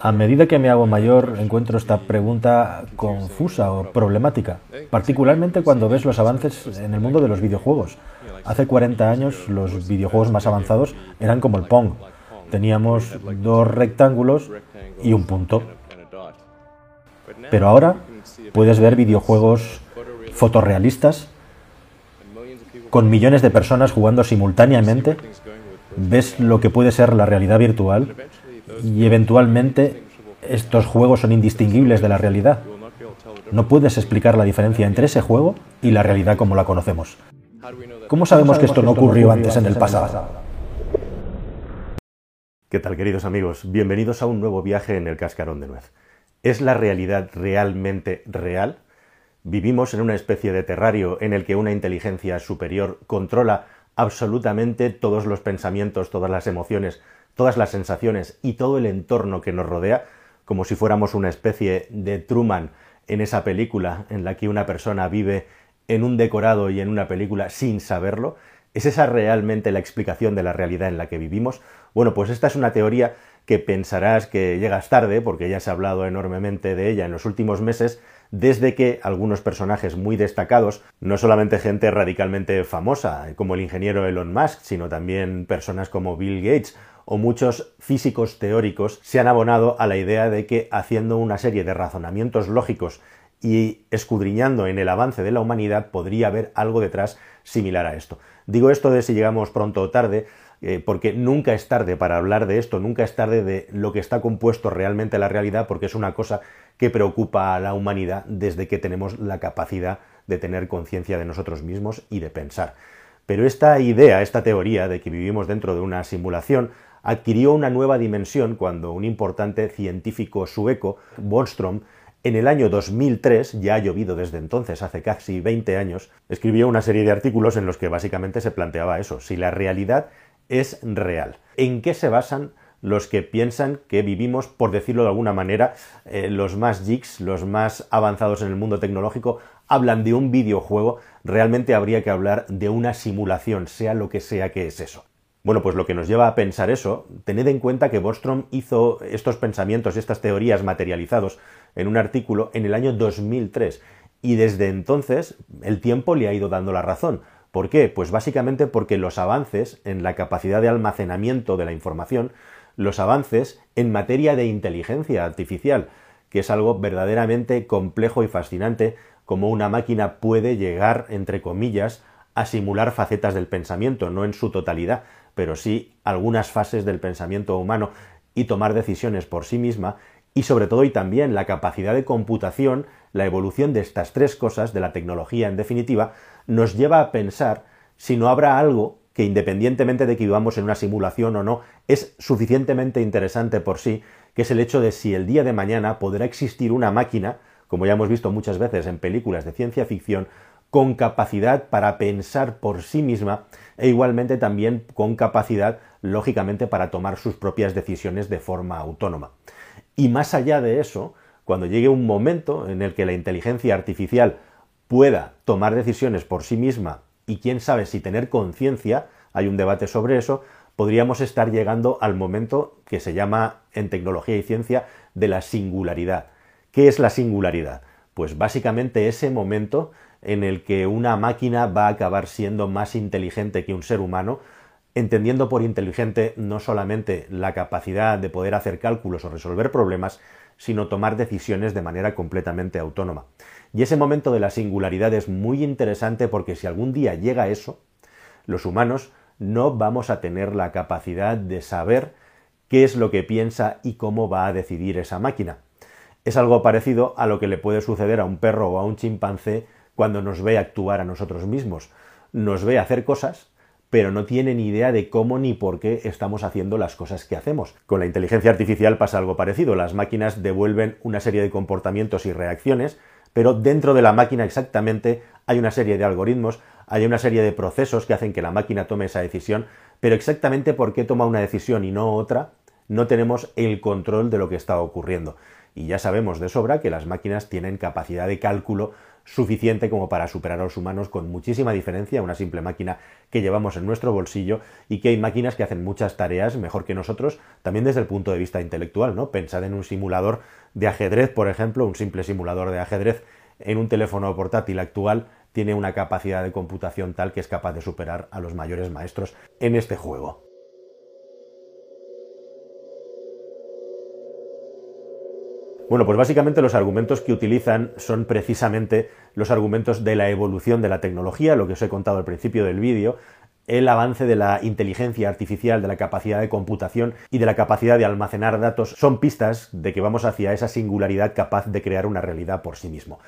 A medida que me hago mayor, encuentro esta pregunta confusa o problemática, particularmente cuando ves los avances en el mundo de los videojuegos. Hace 40 años los videojuegos más avanzados eran como el Pong. Teníamos dos rectángulos y un punto. Pero ahora puedes ver videojuegos fotorrealistas con millones de personas jugando simultáneamente. Ves lo que puede ser la realidad virtual y eventualmente estos juegos son indistinguibles de la realidad. No puedes explicar la diferencia entre ese juego y la realidad como la conocemos. ¿Cómo sabemos que esto no ocurrió antes en el pasado? ¿Qué tal queridos amigos? Bienvenidos a un nuevo viaje en el cascarón de nuez. ¿Es la realidad realmente real? ¿Vivimos en una especie de terrario en el que una inteligencia superior controla absolutamente todos los pensamientos, todas las emociones, todas las sensaciones y todo el entorno que nos rodea, como si fuéramos una especie de Truman en esa película en la que una persona vive en un decorado y en una película sin saberlo? ¿Es esa realmente la explicación de la realidad en la que vivimos? Bueno, pues esta es una teoría que pensarás que llegas tarde, porque ya se ha hablado enormemente de ella en los últimos meses, desde que algunos personajes muy destacados, no solamente gente radicalmente famosa, como el ingeniero Elon Musk, sino también personas como Bill Gates o muchos físicos teóricos, se han abonado a la idea de que haciendo una serie de razonamientos lógicos y escudriñando en el avance de la humanidad podría haber algo detrás similar a esto. Digo esto de si llegamos pronto o tarde, eh, porque nunca es tarde para hablar de esto, nunca es tarde de lo que está compuesto realmente la realidad, porque es una cosa que preocupa a la humanidad desde que tenemos la capacidad de tener conciencia de nosotros mismos y de pensar. Pero esta idea, esta teoría de que vivimos dentro de una simulación, adquirió una nueva dimensión cuando un importante científico sueco, Bostrom, en el año 2003, ya ha llovido desde entonces, hace casi 20 años, escribió una serie de artículos en los que básicamente se planteaba eso, si la realidad es real. ¿En qué se basan los que piensan que vivimos, por decirlo de alguna manera, eh, los más geeks, los más avanzados en el mundo tecnológico, hablan de un videojuego, realmente habría que hablar de una simulación, sea lo que sea que es eso. Bueno, pues lo que nos lleva a pensar eso, tened en cuenta que Bostrom hizo estos pensamientos, estas teorías materializados en un artículo en el año 2003 y desde entonces el tiempo le ha ido dando la razón. ¿Por qué? Pues básicamente porque los avances en la capacidad de almacenamiento de la información, los avances en materia de inteligencia artificial, que es algo verdaderamente complejo y fascinante, como una máquina puede llegar, entre comillas, a simular facetas del pensamiento, no en su totalidad, pero sí algunas fases del pensamiento humano y tomar decisiones por sí misma, y sobre todo y también la capacidad de computación, la evolución de estas tres cosas, de la tecnología en definitiva, nos lleva a pensar si no habrá algo que independientemente de que vivamos en una simulación o no, es suficientemente interesante por sí, que es el hecho de si el día de mañana podrá existir una máquina, como ya hemos visto muchas veces en películas de ciencia ficción, con capacidad para pensar por sí misma e igualmente también con capacidad, lógicamente, para tomar sus propias decisiones de forma autónoma. Y más allá de eso, cuando llegue un momento en el que la inteligencia artificial pueda tomar decisiones por sí misma y quién sabe si tener conciencia, hay un debate sobre eso, podríamos estar llegando al momento que se llama en tecnología y ciencia de la singularidad. ¿Qué es la singularidad? Pues básicamente ese momento en el que una máquina va a acabar siendo más inteligente que un ser humano, entendiendo por inteligente no solamente la capacidad de poder hacer cálculos o resolver problemas, sino tomar decisiones de manera completamente autónoma. Y ese momento de la singularidad es muy interesante porque si algún día llega eso, los humanos no vamos a tener la capacidad de saber qué es lo que piensa y cómo va a decidir esa máquina. Es algo parecido a lo que le puede suceder a un perro o a un chimpancé cuando nos ve actuar a nosotros mismos. Nos ve hacer cosas, pero no tiene ni idea de cómo ni por qué estamos haciendo las cosas que hacemos. Con la inteligencia artificial pasa algo parecido. Las máquinas devuelven una serie de comportamientos y reacciones, pero dentro de la máquina exactamente hay una serie de algoritmos, hay una serie de procesos que hacen que la máquina tome esa decisión, pero exactamente por qué toma una decisión y no otra, no tenemos el control de lo que está ocurriendo. Y ya sabemos de sobra que las máquinas tienen capacidad de cálculo suficiente como para superar a los humanos con muchísima diferencia, una simple máquina que llevamos en nuestro bolsillo y que hay máquinas que hacen muchas tareas mejor que nosotros, también desde el punto de vista intelectual, ¿no? Pensad en un simulador de ajedrez, por ejemplo, un simple simulador de ajedrez en un teléfono portátil actual tiene una capacidad de computación tal que es capaz de superar a los mayores maestros en este juego. Bueno, pues básicamente los argumentos que utilizan son precisamente los argumentos de la evolución de la tecnología, lo que os he contado al principio del vídeo, el avance de la inteligencia artificial, de la capacidad de computación y de la capacidad de almacenar datos son pistas de que vamos hacia esa singularidad capaz de crear una realidad por sí mismo.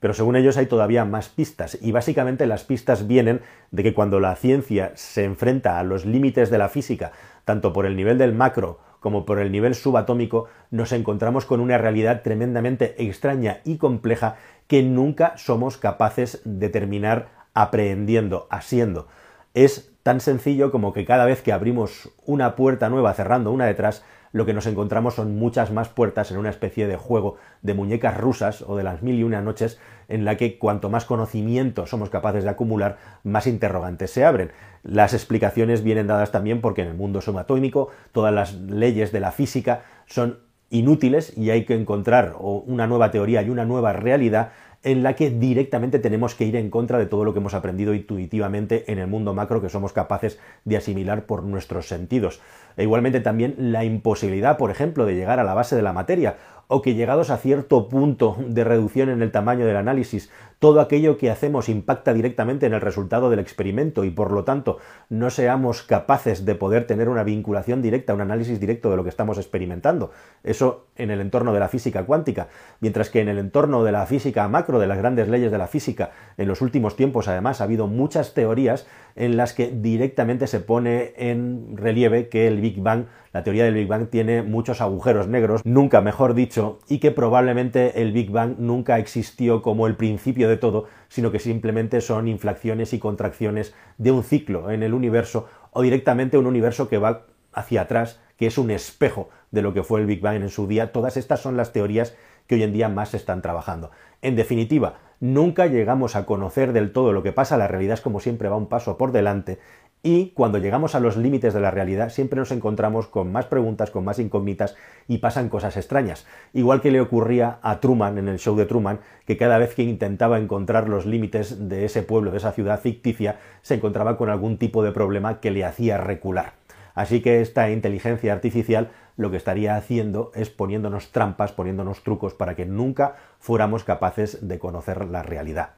Pero según ellos hay todavía más pistas y básicamente las pistas vienen de que cuando la ciencia se enfrenta a los límites de la física, tanto por el nivel del macro como por el nivel subatómico, nos encontramos con una realidad tremendamente extraña y compleja que nunca somos capaces de terminar aprehendiendo, asiendo. Es tan sencillo como que cada vez que abrimos una puerta nueva cerrando una detrás, lo que nos encontramos son muchas más puertas en una especie de juego de muñecas rusas o de las mil y una noches en la que cuanto más conocimiento somos capaces de acumular, más interrogantes se abren. Las explicaciones vienen dadas también porque en el mundo subatómico todas las leyes de la física son inútiles y hay que encontrar una nueva teoría y una nueva realidad en la que directamente tenemos que ir en contra de todo lo que hemos aprendido intuitivamente en el mundo macro que somos capaces de asimilar por nuestros sentidos. E igualmente también la imposibilidad, por ejemplo, de llegar a la base de la materia o que llegados a cierto punto de reducción en el tamaño del análisis, todo aquello que hacemos impacta directamente en el resultado del experimento y por lo tanto no seamos capaces de poder tener una vinculación directa, un análisis directo de lo que estamos experimentando. Eso en el entorno de la física cuántica, mientras que en el entorno de la física macro, de las grandes leyes de la física, en los últimos tiempos además ha habido muchas teorías en las que directamente se pone en relieve que el Big Bang, la teoría del Big Bang tiene muchos agujeros negros, nunca mejor dicho, y que probablemente el Big Bang nunca existió como el principio de todo, sino que simplemente son inflaciones y contracciones de un ciclo en el universo o directamente un universo que va hacia atrás, que es un espejo de lo que fue el Big Bang en su día. Todas estas son las teorías que hoy en día más se están trabajando. En definitiva, nunca llegamos a conocer del todo lo que pasa, la realidad es como siempre va un paso por delante y cuando llegamos a los límites de la realidad siempre nos encontramos con más preguntas, con más incógnitas y pasan cosas extrañas. Igual que le ocurría a Truman en el show de Truman, que cada vez que intentaba encontrar los límites de ese pueblo, de esa ciudad ficticia, se encontraba con algún tipo de problema que le hacía recular. Así que esta inteligencia artificial lo que estaría haciendo es poniéndonos trampas, poniéndonos trucos para que nunca fuéramos capaces de conocer la realidad.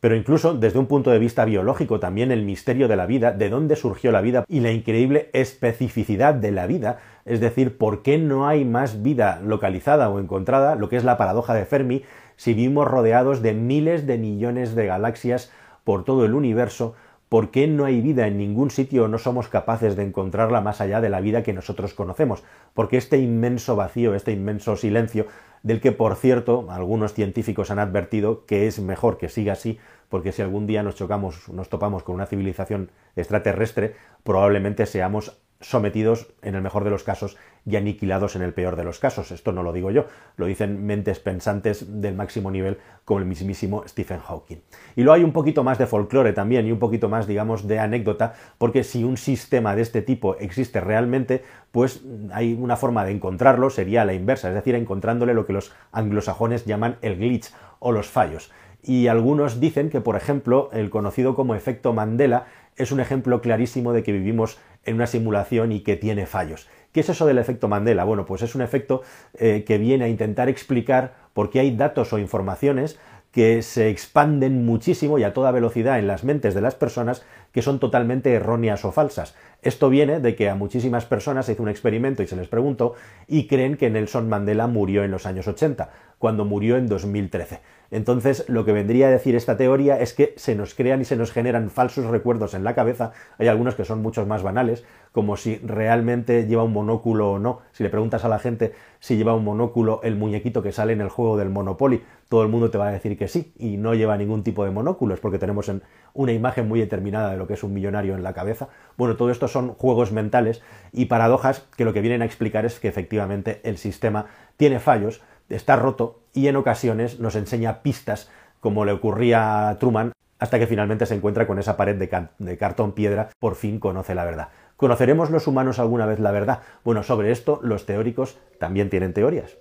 Pero incluso desde un punto de vista biológico también el misterio de la vida, de dónde surgió la vida y la increíble especificidad de la vida, es decir, por qué no hay más vida localizada o encontrada, lo que es la paradoja de Fermi, si vivimos rodeados de miles de millones de galaxias por todo el universo, ¿Por qué no hay vida en ningún sitio o no somos capaces de encontrarla más allá de la vida que nosotros conocemos? Porque este inmenso vacío, este inmenso silencio, del que por cierto algunos científicos han advertido que es mejor que siga así, porque si algún día nos chocamos, nos topamos con una civilización extraterrestre, probablemente seamos sometidos, en el mejor de los casos, y aniquilados en el peor de los casos. Esto no lo digo yo, lo dicen mentes pensantes del máximo nivel como el mismísimo Stephen Hawking. Y luego hay un poquito más de folclore también y un poquito más, digamos, de anécdota, porque si un sistema de este tipo existe realmente, pues hay una forma de encontrarlo, sería la inversa, es decir, encontrándole lo que los anglosajones llaman el glitch o los fallos. Y algunos dicen que, por ejemplo, el conocido como efecto Mandela es un ejemplo clarísimo de que vivimos en una simulación y que tiene fallos. ¿Qué es eso del efecto Mandela? Bueno, pues es un efecto eh, que viene a intentar explicar por qué hay datos o informaciones que se expanden muchísimo y a toda velocidad en las mentes de las personas que son totalmente erróneas o falsas. Esto viene de que a muchísimas personas se hizo un experimento y se les preguntó y creen que Nelson Mandela murió en los años 80, cuando murió en 2013. Entonces, lo que vendría a decir esta teoría es que se nos crean y se nos generan falsos recuerdos en la cabeza. Hay algunos que son muchos más banales, como si realmente lleva un monóculo o no. Si le preguntas a la gente si lleva un monóculo el muñequito que sale en el juego del Monopoly, todo el mundo te va a decir que sí, y no lleva ningún tipo de monóculo, es porque tenemos una imagen muy determinada de lo que es un millonario en la cabeza. Bueno, todo esto son juegos mentales y paradojas que lo que vienen a explicar es que efectivamente el sistema tiene fallos, está roto y en ocasiones nos enseña pistas como le ocurría a Truman, hasta que finalmente se encuentra con esa pared de, cartón piedra, por fin conoce la verdad. ¿Conoceremos los humanos alguna vez la verdad? Bueno, sobre esto los teóricos también tienen teorías.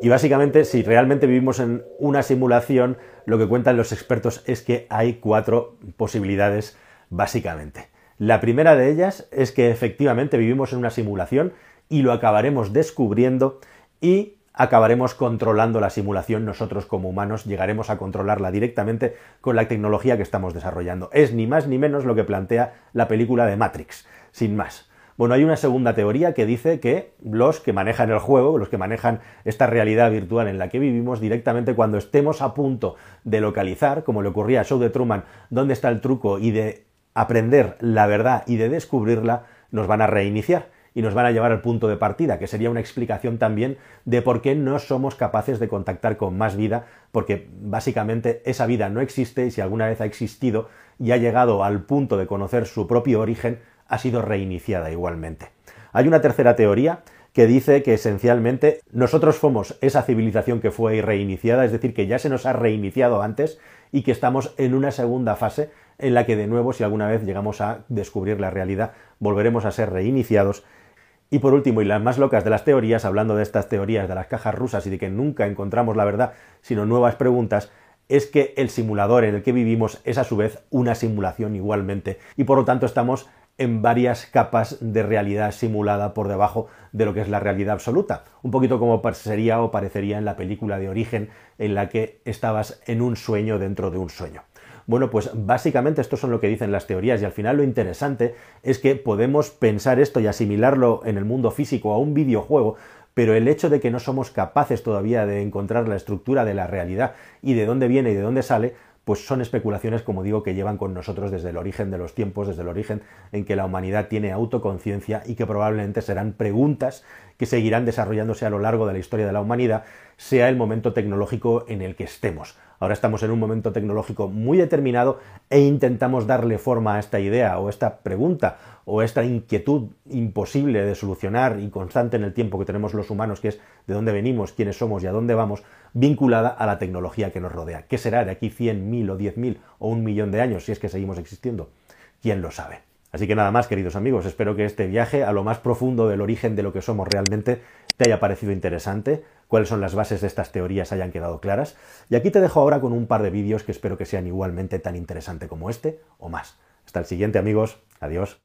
Y básicamente, si realmente vivimos en una simulación, lo que cuentan los expertos es que hay cuatro posibilidades, básicamente. La primera de ellas es que efectivamente vivimos en una simulación y lo acabaremos descubriendo y acabaremos controlando la simulación nosotros como humanos, llegaremos a controlarla directamente con la tecnología que estamos desarrollando. Es ni más ni menos lo que plantea la película de Matrix, sin más. Bueno, hay una segunda teoría que dice que los que manejan el juego, los que manejan esta realidad virtual en la que vivimos, directamente cuando estemos a punto de localizar, como le ocurría a Show de Truman, dónde está el truco y de aprender la verdad y de descubrirla, nos van a reiniciar y nos van a llevar al punto de partida, que sería una explicación también de por qué no somos capaces de contactar con más vida, porque básicamente esa vida no existe y si alguna vez ha existido y ha llegado al punto de conocer su propio origen, ha sido reiniciada igualmente. Hay una tercera teoría que dice que esencialmente nosotros somos esa civilización que fue reiniciada, es decir, que ya se nos ha reiniciado antes y que estamos en una segunda fase en la que de nuevo, si alguna vez llegamos a descubrir la realidad, volveremos a ser reiniciados. Y por último, y las más locas de las teorías, hablando de estas teorías de las cajas rusas y de que nunca encontramos la verdad, sino nuevas preguntas, es que el simulador en el que vivimos es a su vez una simulación igualmente y por lo tanto estamos en varias capas de realidad simulada por debajo de lo que es la realidad absoluta. Un poquito como sería o parecería en la película de origen en la que estabas en un sueño dentro de un sueño. Bueno, pues básicamente esto son lo que dicen las teorías y al final lo interesante es que podemos pensar esto y asimilarlo en el mundo físico a un videojuego, pero el hecho de que no somos capaces todavía de encontrar la estructura de la realidad y de dónde viene y de dónde sale, pues son especulaciones, como digo, que llevan con nosotros desde el origen de los tiempos, desde el origen en que la humanidad tiene autoconciencia y que probablemente serán preguntas que seguirán desarrollándose a lo largo de la historia de la humanidad, sea el momento tecnológico en el que estemos. Ahora estamos en un momento tecnológico muy determinado e intentamos darle forma a esta idea o esta pregunta o esta inquietud imposible de solucionar y constante en el tiempo que tenemos los humanos, que es de dónde venimos, quiénes somos y a dónde vamos, vinculada a la tecnología que nos rodea. ¿Qué será de aquí 100.000 o 10.000 o un millón de años si es que seguimos existiendo? ¿Quién lo sabe? Así que nada más, queridos amigos, espero que este viaje a lo más profundo del origen de lo que somos realmente te haya parecido interesante, cuáles son las bases de estas teorías hayan quedado claras, y aquí te dejo ahora con un par de vídeos que espero que sean igualmente tan interesantes como este o más. Hasta el siguiente amigos, adiós.